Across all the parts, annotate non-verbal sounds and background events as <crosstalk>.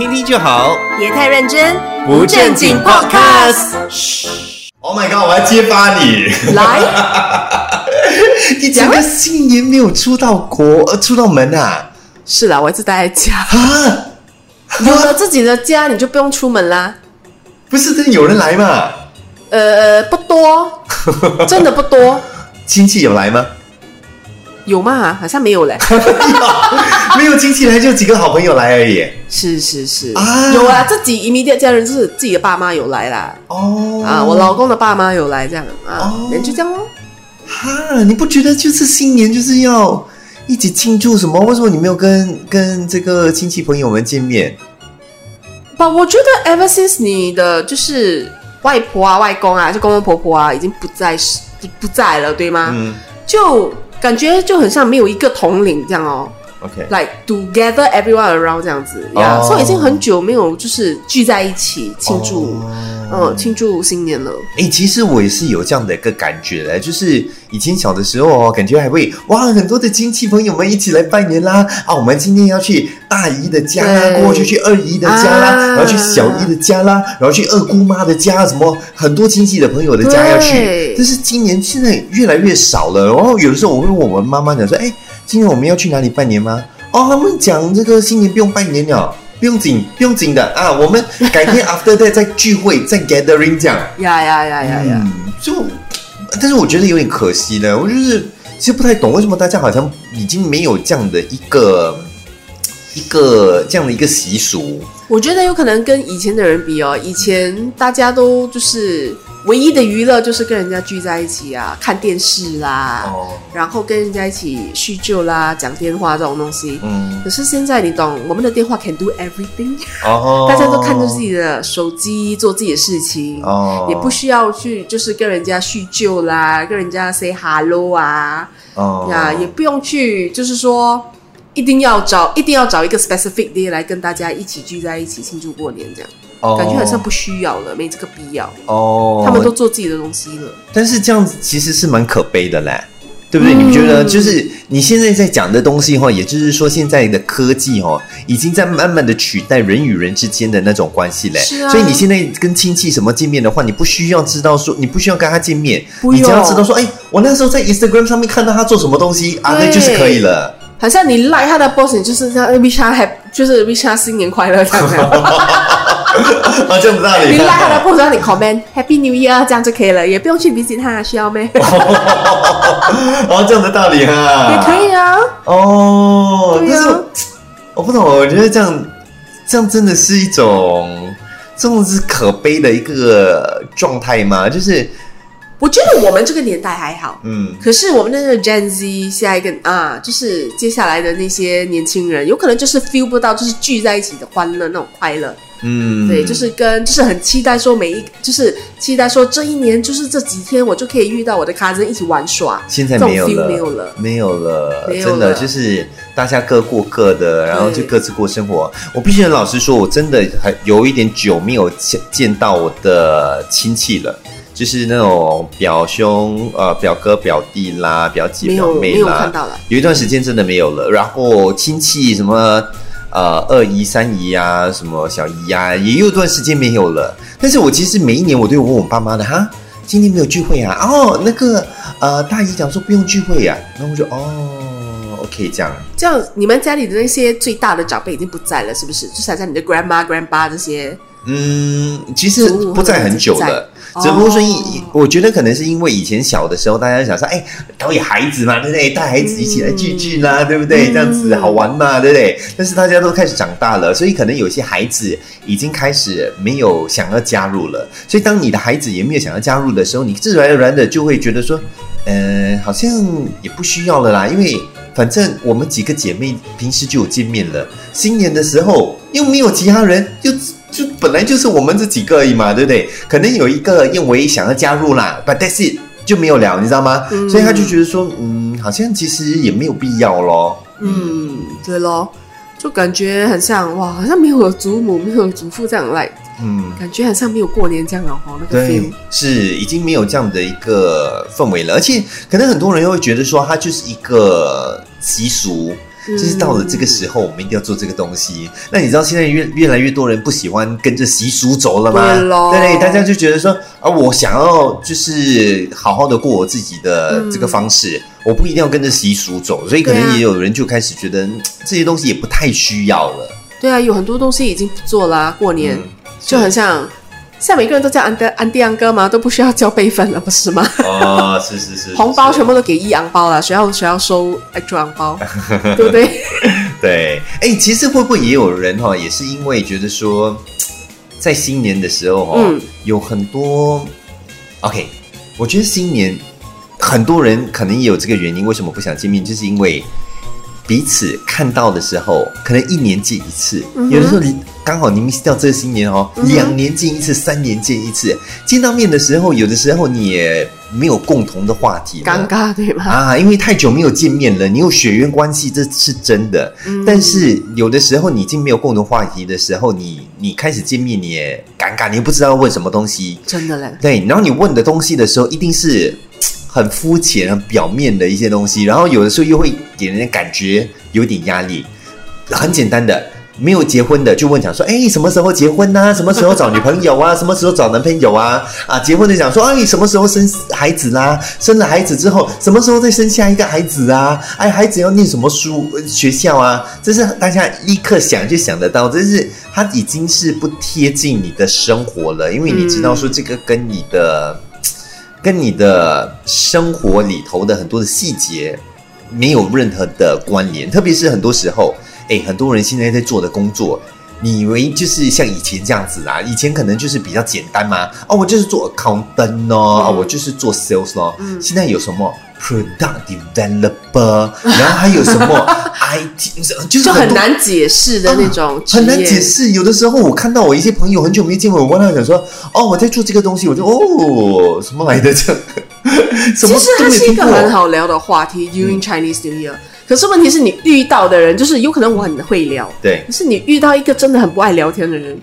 听听就好，别太认真，不正经 podcast。Oh my god！我要揭发你，来，你整个新年没有出到国，呃，出到门啊？是啦，我一直待在家。啊？有了自己的家，你就不用出门啦。不是，真的有人来嘛？呃，不多，<laughs> 真的不多。亲戚有来吗？有吗？好像没有嘞。<laughs> <laughs> 亲戚来，就几个好朋友来而已。是是是，啊有啊，自己移民的家人就是自己的爸妈有来啦。哦啊，我老公的爸妈有来，这样啊哦，人就这样咯。哈，你不觉得就是新年就是要一起庆祝什么？为什么你没有跟跟这个亲戚朋友们见面？不，我觉得 ever since 你的就是外婆啊、外公啊、就公公婆婆啊，已经不在世不不在了，对吗？嗯就感觉就很像没有一个统领这样哦。，OK，like together everyone around 这样子。呀，哦。所以已经很久没有就是聚在一起庆祝，哦。嗯，庆祝新年了。哎、其实我也是有这样的一个感觉嘞，就是以前小的时候哦，感觉还会哇，很多的亲戚朋友们一起来拜年啦啊，我们今天要去大姨的家啦，对过后就去二姨的家啦，啊。然后去小姨的家啦，然后去二姑妈的家，什么很多亲戚的朋友的家要去。但是今年现在越来越少了，然后有的时候我会问我们妈妈讲说，哎，今年我们要去哪里拜年吗？哦，他们讲这个新年不用拜年了。不用紧，不用紧的啊！我们改天 <laughs> after that 再聚会，再 gathering 这样。呀呀呀呀呀！嗯，就，但是我觉得有点可惜呢。我就是其实不太懂为什么大家好像已经没有这样的一个一个这样的一个习俗。我觉得有可能跟以前的人比哦，以前大家都就是唯一的娱乐就是跟人家聚在一起啊，看电视啦，哦，然后跟人家一起叙旧啦，讲电话这种东西。嗯，可是现在你懂，我们的电话 can do everything，、哦，大家都看着自己的手机做自己的事情。哦，也不需要去，就是跟人家叙旧啦，跟人家 say hello 啊，哦。呀，也不用去，就是说一定要找，一定要找一个 specific day 来跟大家一起聚在一起庆祝过年，这样、哦。感觉好像不需要了，没这个必要。哦，他们都做自己的东西了，但是这样子其实是蛮可悲的嘞，对不对？嗯你们觉得就是你现在在讲的东西哈，也就是说现在的科技哈，已经在慢慢的取代人与人之间的那种关系嘞。是啊。所以你现在跟亲戚什么见面的话，你不需要知道说，你不需要跟他见面，你只要知道说，哎，我那时候在 Instagram 上面看到他做什么东西啊，那就是可以了。好像你赖他的 boss，你就是这样 wish 他 happy，就是 wish 他新年快乐这样子。啊，这样子道理。你赖他的 boss，让你 comment Happy New Year 这样就可以了，也不用去 visit 他，需要咩？哦，这样的道理哈，也可以啊。哦，对啊但是我我不懂，我觉得这样这样真的是一种，这种是可悲的一个状态吗？就是我觉得我们这个年代还好，嗯，可是我们那个 Gen Z 下一个啊，就是接下来的那些年轻人，有可能就是 feel 不到，就是聚在一起的欢乐那种快乐。嗯，对，就是跟就是很期待说每一，就是期待说这一年就是这几天我就可以遇到我的 cousin 一起玩耍。现在没有了，没有了没有了，真的就是大家各过各的，然后就各自过生活。我必须很老实说，我真的还有一点久没有见见到我的亲戚了。就是那种表兄、呃表哥、表弟啦、表姐、没表妹有没有啦，有一段时间真的没有了。然后亲戚什么呃二姨、三姨啊，什么小姨呀、也有一段时间没有了。但是我其实每一年我都有问我爸妈的哈，今天没有聚会啊？哦，那个呃大姨讲说不用聚会呀、然后我就哦，OK 这样。这样你们家里的那些最大的长辈已经不在了，是不是？就是好像你的 grandma、grandpa 这些，嗯，其实不在很久了，哦只不过说因我觉得可能是因为以前小的时候，大家想说，哎，导演孩子嘛，对不对？带孩子一起来聚聚啦，对不对？嗯这样子好玩嘛，对不对？但是大家都开始长大了，所以可能有些孩子已经开始没有想要加入了。所以当你的孩子也没有想要加入的时候，你自然而然的就会觉得说，呃，好像也不需要了啦，因为。反正我们几个姐妹平时就有见面了，新年的时候又没有其他人，就就本来就是我们这几个而已嘛，对不对？可能有一个燕为想要加入啦，but that's it 就没有聊，你知道吗？嗯所以他就觉得说，嗯，好像其实也没有必要咯。嗯，对咯，就感觉很像哇，好像没有祖母、没有祖父这样来，嗯，感觉好像没有过年这样哦，那个 feel 对。，是已经没有这样的一个氛围了，而且可能很多人又会觉得说，它就是一个习俗，就是到了这个时候，我们一定要做这个东西。那你知道现在越越来越多人不喜欢跟着习俗走了吗？对对，大家就觉得说啊，我想要就是好好的过我自己的这个方式，我不一定要跟着习俗走，所以可能也有人就开始觉得嗯这些东西也不太需要了。对啊，有很多东西已经不做啦、过年、嗯就很像，像每个人都叫安德安迪安哥嘛，都不需要交备份了，不是吗？哦，<laughs> 是是是，红包全部部都给一昂包了，谁要谁要收 extra 昂包，<laughs> 对不对？对。哎，其实会不会也有人哈、也是因为觉得说，在新年的时候哈、嗯有很多 OK，我觉得新年很多人可能也有这个原因，为什么不想见面，就是因为彼此看到的时候，可能一年见一次，嗯有的时候你刚好你 miss 掉这个新年哦，嗯两年见一次，三年见一次，见到面的时候，有的时候你也没有共同的话题了，尴尬对吧？啊，因为太久没有见面了，你有血缘关系，这是真的。嗯但是有的时候你已经没有共同话题的时候，你你开始见面，你也尴尬，你也不知道问什么东西。真的嘞，对，然后你问的东西的时候，一定是很肤浅、很表面的一些东西，然后有的时候又会给人家感觉有点压力。很简单的，没有结婚的就问讲说，哎，什么时候结婚呐、什么时候找女朋友啊？什么时候找男朋友啊？啊，结婚的讲说，哎，什么时候生孩子啦？生了孩子之后，什么时候再生下一个孩子啊？哎，孩子要念什么书学校啊？这是大家立刻想就想得到，这是它已经是不贴近你的生活了，因为你知道说这个跟你的。跟你的生活里头的很多的细节没有任何的关联，特别是很多时候，哎，很多人现在在做的工作，你以为就是像以前这样子啊？以前可能就是比较简单嘛，哦，我就是做 accountant 哦，啊、我就是做 sales 咯。现在有什么 product developer，<laughs> 然后还有什么 IT，就是就很多难解释的那种很难解释。有的时候我看到我一些朋友很久没见我，我问他讲说，哦，我在做这个东西，我就哦，什么来的这样？<laughs> 其实它是一。个很好聊的话题，during Chinese New Year。可是问题是你遇到的人，就是有可能我很会聊，对，可是你遇到一个真的很不爱聊天的人，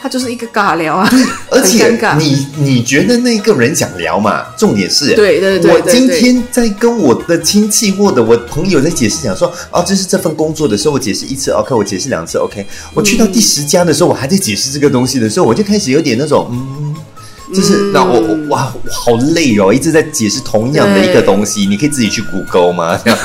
他就是一个尬聊啊，而且你你觉得那个人想聊嘛？重点是，对对对我今天在跟我的亲戚或者我朋友在解释讲说，哦，这是这份工作的时候，我解释一次 OK，我解释两次 OK，我去到第十家的时候，我还在解释这个东西的时候，我就开始有点那种嗯。就是嗯。那我我哇，我好累哦，一直在解释同样的一个东西，你可以自己去 Google 吗？这样，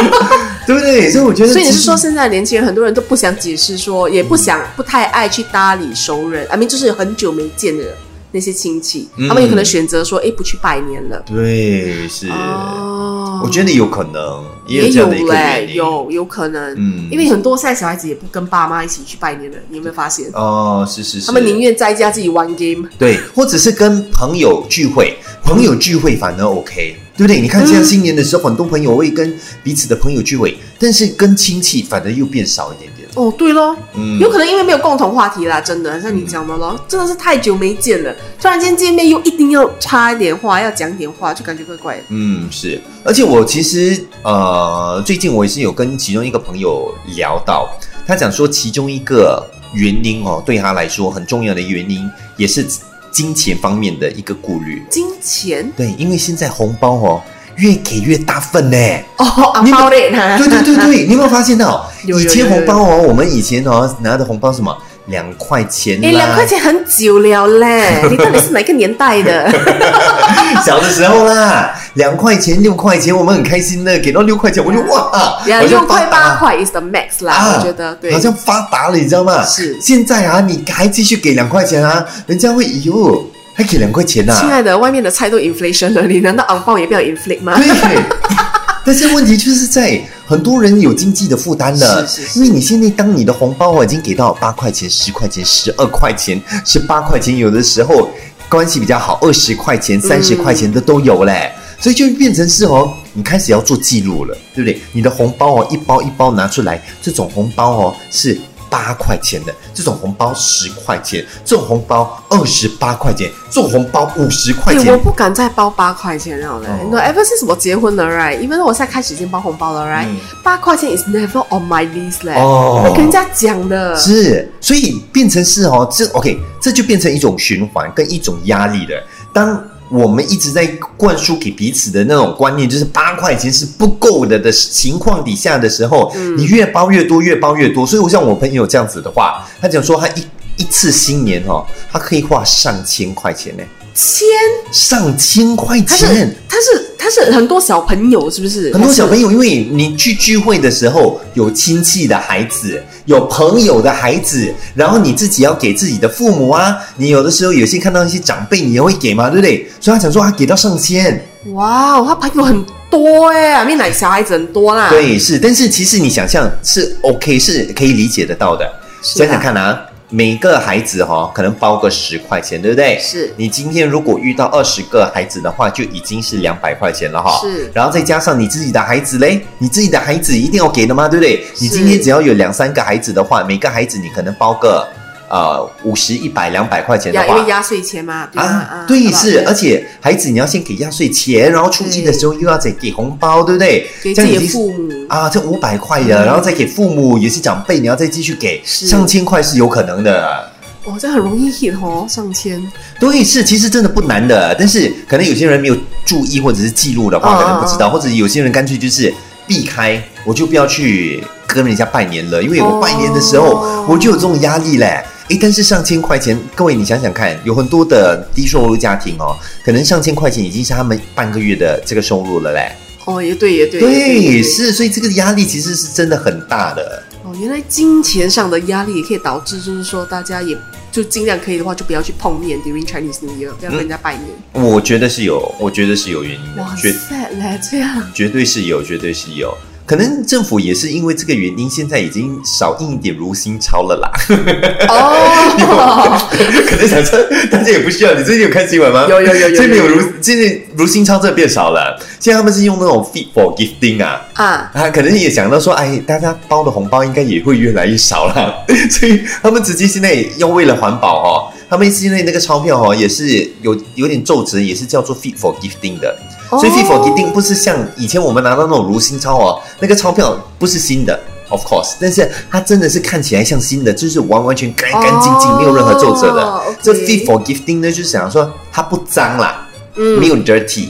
<laughs> 对不对？所以我觉得，所以你是说，现在年轻人很多人都不想解释说，也不想不太爱去搭理熟人，I mean 就是很久没见的那些亲戚，嗯。他们有可能选择说，哎，不去拜年了。对，是，哦。我觉得有可能也也有嘞有有可能，嗯因为很多现在小孩子也不跟爸妈一起去拜年了，你有没有发现？哦，是是是，他们宁愿在家自己玩 game。对，或者是跟朋友聚会，朋友聚会反而 OK，对不对？你看，现在新年的时候，很多朋友会跟彼此的朋友聚会，但是跟亲戚反而又变少一点点。哦，对咯，嗯有可能因为没有共同话题啦，真的像你讲的咯，真的是太久没见了，突然间见面又一定要插一点话，要讲点话，就感觉怪怪的。嗯，是，而且我其实呃，最近我也是有跟其中一个朋友聊到，他讲说其中一个原因哦，对他来说很重要的原因，也是金钱方面的一个顾虑。金钱对，因为现在红包哦越给越大份呢。哦，红包嘞，对对对对，<laughs> 你有没有发现到？以前红包哦，我们以前哦拿的红包什么两块钱啦，哎，两块钱很久了嘞，<laughs> 你到底是哪个年代的？<laughs> 小的时候啦，两块钱六块钱，我们很开心的，给到六块钱我就哇，六块八块 is the max 啦，啊我觉得对好。像发达了，你知道吗？是现在啊，你还继续给两块钱啊，人家会以哟还给两块钱呐、亲爱的，外面的菜都 inflation 了，你难道昂包也不要 inflate 吗？对，<laughs> 但是问题就是在很多人有经济的负担了，是是是因为你现在当你的红包哦已经给到八块钱、十块钱、十二块钱、十八块钱，有的时候关系比较好，二十块钱、三十块钱的都有嘞。所以就变成是哦，你开始要做记录了，对不对？你的红包哦，一包一包拿出来，这种红包哦是八块钱的，这种红包十块钱，这种红包二十八块钱，这种红包五十块对，我，不敢再包八块钱了嘞。哦你 ever since 我结婚了，right？因为我现在开始已经包红包了，right？嗯八块钱 is never on my list 嘞。哦我跟人家讲的。是，所以变成是哦，这 OK，这就变成一种循环跟一种压力了。当我们一直在灌输给彼此的那种观念，就是八块钱是不够的的情况底下的时候，你越包越多，越包越多。所以，我像我朋友这样子的话，他讲说他一一次新年哦，他可以花上千块钱呢，千，上千块他是钱。他是他是很多小朋友，是不是？很多小朋友，因为你去聚会的时候，有亲戚的孩子，有朋友的孩子，然后你自己要给自己的父母啊，你有的时候有些看到一些长辈，你也会给嘛，对不对？所以他想说他给到上千，哇，他朋友很多哎，因为奶小孩子很多啦。，对，是，但是其实你想象是 OK，是可以理解得到的。想想看啊，每个孩子哈、可能包个十块钱，对不对？是你今天如果遇到二十个孩子的话，就已经是两百块钱了哈。是然后再加上你自己的孩子嘞，你自己的孩子一定要给的吗？对不对？你今天只要有两三个孩子的话，每个孩子你可能包个呃五十、一百、两百块钱的话为。压岁钱嘛，对？啊，对，是，而且孩子你要先给压岁钱，然后初一的时候又要再给红包，对不对？给自己父母啊，这五百块的，然后再给父母，也是长辈，你要再继续给，上千块是有可能的。哦，这很容易 hit 哦，上千。对，是，其实真的不难的，但是可能有些人没有注意或者是记录的话，嗯可能不知道，或者有些人干脆就是避开，我就不要去跟人家拜年了，因为我拜年的时候、哦我就有这种压力嘞。诶，但是上千块钱，各位你想想看，有很多的低收入家庭哦，可能上千块钱已经是他们半个月的这个收入了嘞。哦，也对，也对，对，是，所以这个压力其实是真的很大的。哦，原来金钱上的压力也可以导致，就是说大家也就尽量可以的话，就不要去碰面 during Chinese New Year，不要跟人家拜年。我觉得是有，我觉得是有原因的哇，绝塞来，这样绝对是有，绝对是有。可能政府也是因为这个原因，现在已经少印一点如新钞了啦。哦，<laughs> 可能想说大家也不需要。你最近有看新闻吗？有有有有有现在没有如，现在如新钞真的变少了。现在他们是用那种 fit for gifting 啊。啊，啊，可能也想到说，哎，大家包的红包应该也会越来越少了，<laughs> 所以他们直接现在要为了环保哦，他们现在那个钞票哦也是有有点皱褶，也是叫做 fit for gifting 的。哦所以 fit for gifting 不是像以前我们拿到那种如新钞哦，那个钞票不是新的。Of course，但是它真的是看起来像新的，就是完完全干干净净，哦没有任何皱褶的。这 fit for gifting 呢，就是想说它不脏啦，嗯没有 dirty，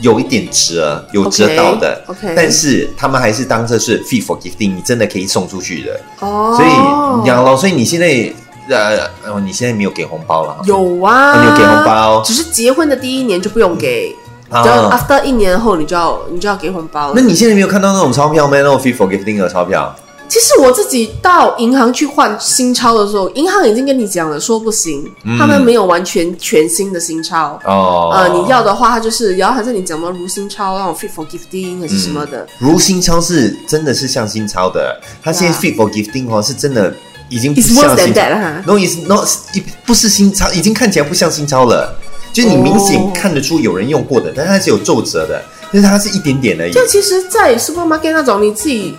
有一点折，有折到的。OK，但是他们还是当这是 fit for gifting，你真的可以送出去的。哦，所以养老，所以你现在呃，哦，你现在没有给红包了，有啊，你有给红包只是结婚的第一年就不用给，啊只要 after 一年后你就要你就要给红包了那。你现在没有看到那种钞票吗？那种 fit for gifting 的钞票？其实我自己到银行去换新钞的时候，银行已经跟你讲了，说不行，嗯他们没有完全全新的新钞。哦，呃，你要的话，它就是，然后还是你讲到如新钞那种 fit for gifting 还是什么的，如新钞是真的是像新钞的，它现在 fit for gifting 哦是真的已经不 It's 像 than 新钞 that 哈。，no is not 不是新钞，已经看起来不像新钞了。就是你明显哦看得出有人用过的，但是它是有皱褶的，但是它是一点点而已。就其实，在 supermarket 那种你自己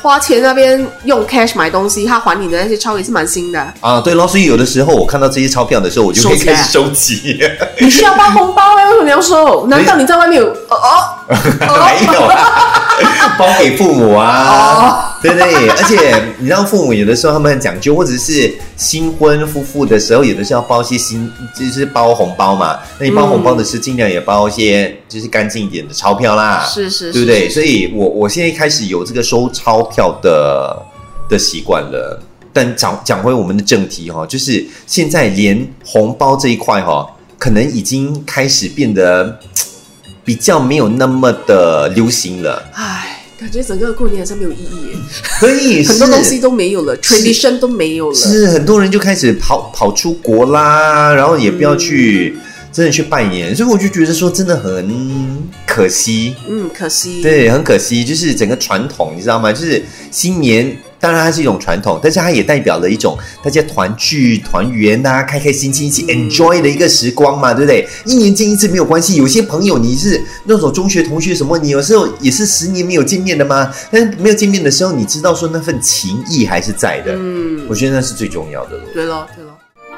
花钱那边用 cash 买东西，他还你的那些钞也是蛮新的。啊，对咯，所以有的时候我看到这些钞票的时候，我就可以开始收集。你需要包红包哎，为什么你要收？难道你在外面有？哦哦，<laughs> 没有啊，包给父母啊，<laughs> 对不对？而且你知道，父母有的时候他们很讲究，或者是新婚夫妇的时候，有的是要包一些新，就是包红包嘛。那你包红包的是尽量也包一些就是干净一点的钞票啦，是是，对不对？所以我我现在开始有这个收钞票的的习惯了。但讲讲回我们的正题哈、就是现在连红包这一块哈、可能已经开始变得比较没有那么的流行了。唉，感觉整个过年好像没有意义耶，所以很多是东西都没有了，tradition 都没有了。是很多人就开始跑跑出国啦，然后也不要去、真的去拜年，所以我就觉得说真的很可惜。嗯，可惜。对，很可惜，就是整个传统，你知道吗？就是新年，当然它是一种传统，但是它也代表了一种大家团聚、团圆呐、开开心心一起 enjoy 的一个时光嘛，对不对？一年见一次没有关系，有些朋友你是那种中学同学什么，你有时候也是十年没有见面的嘛，但是没有见面的时候，你知道说那份情谊还是在的，嗯，我觉得那是最重要的咯。对咯，对咯。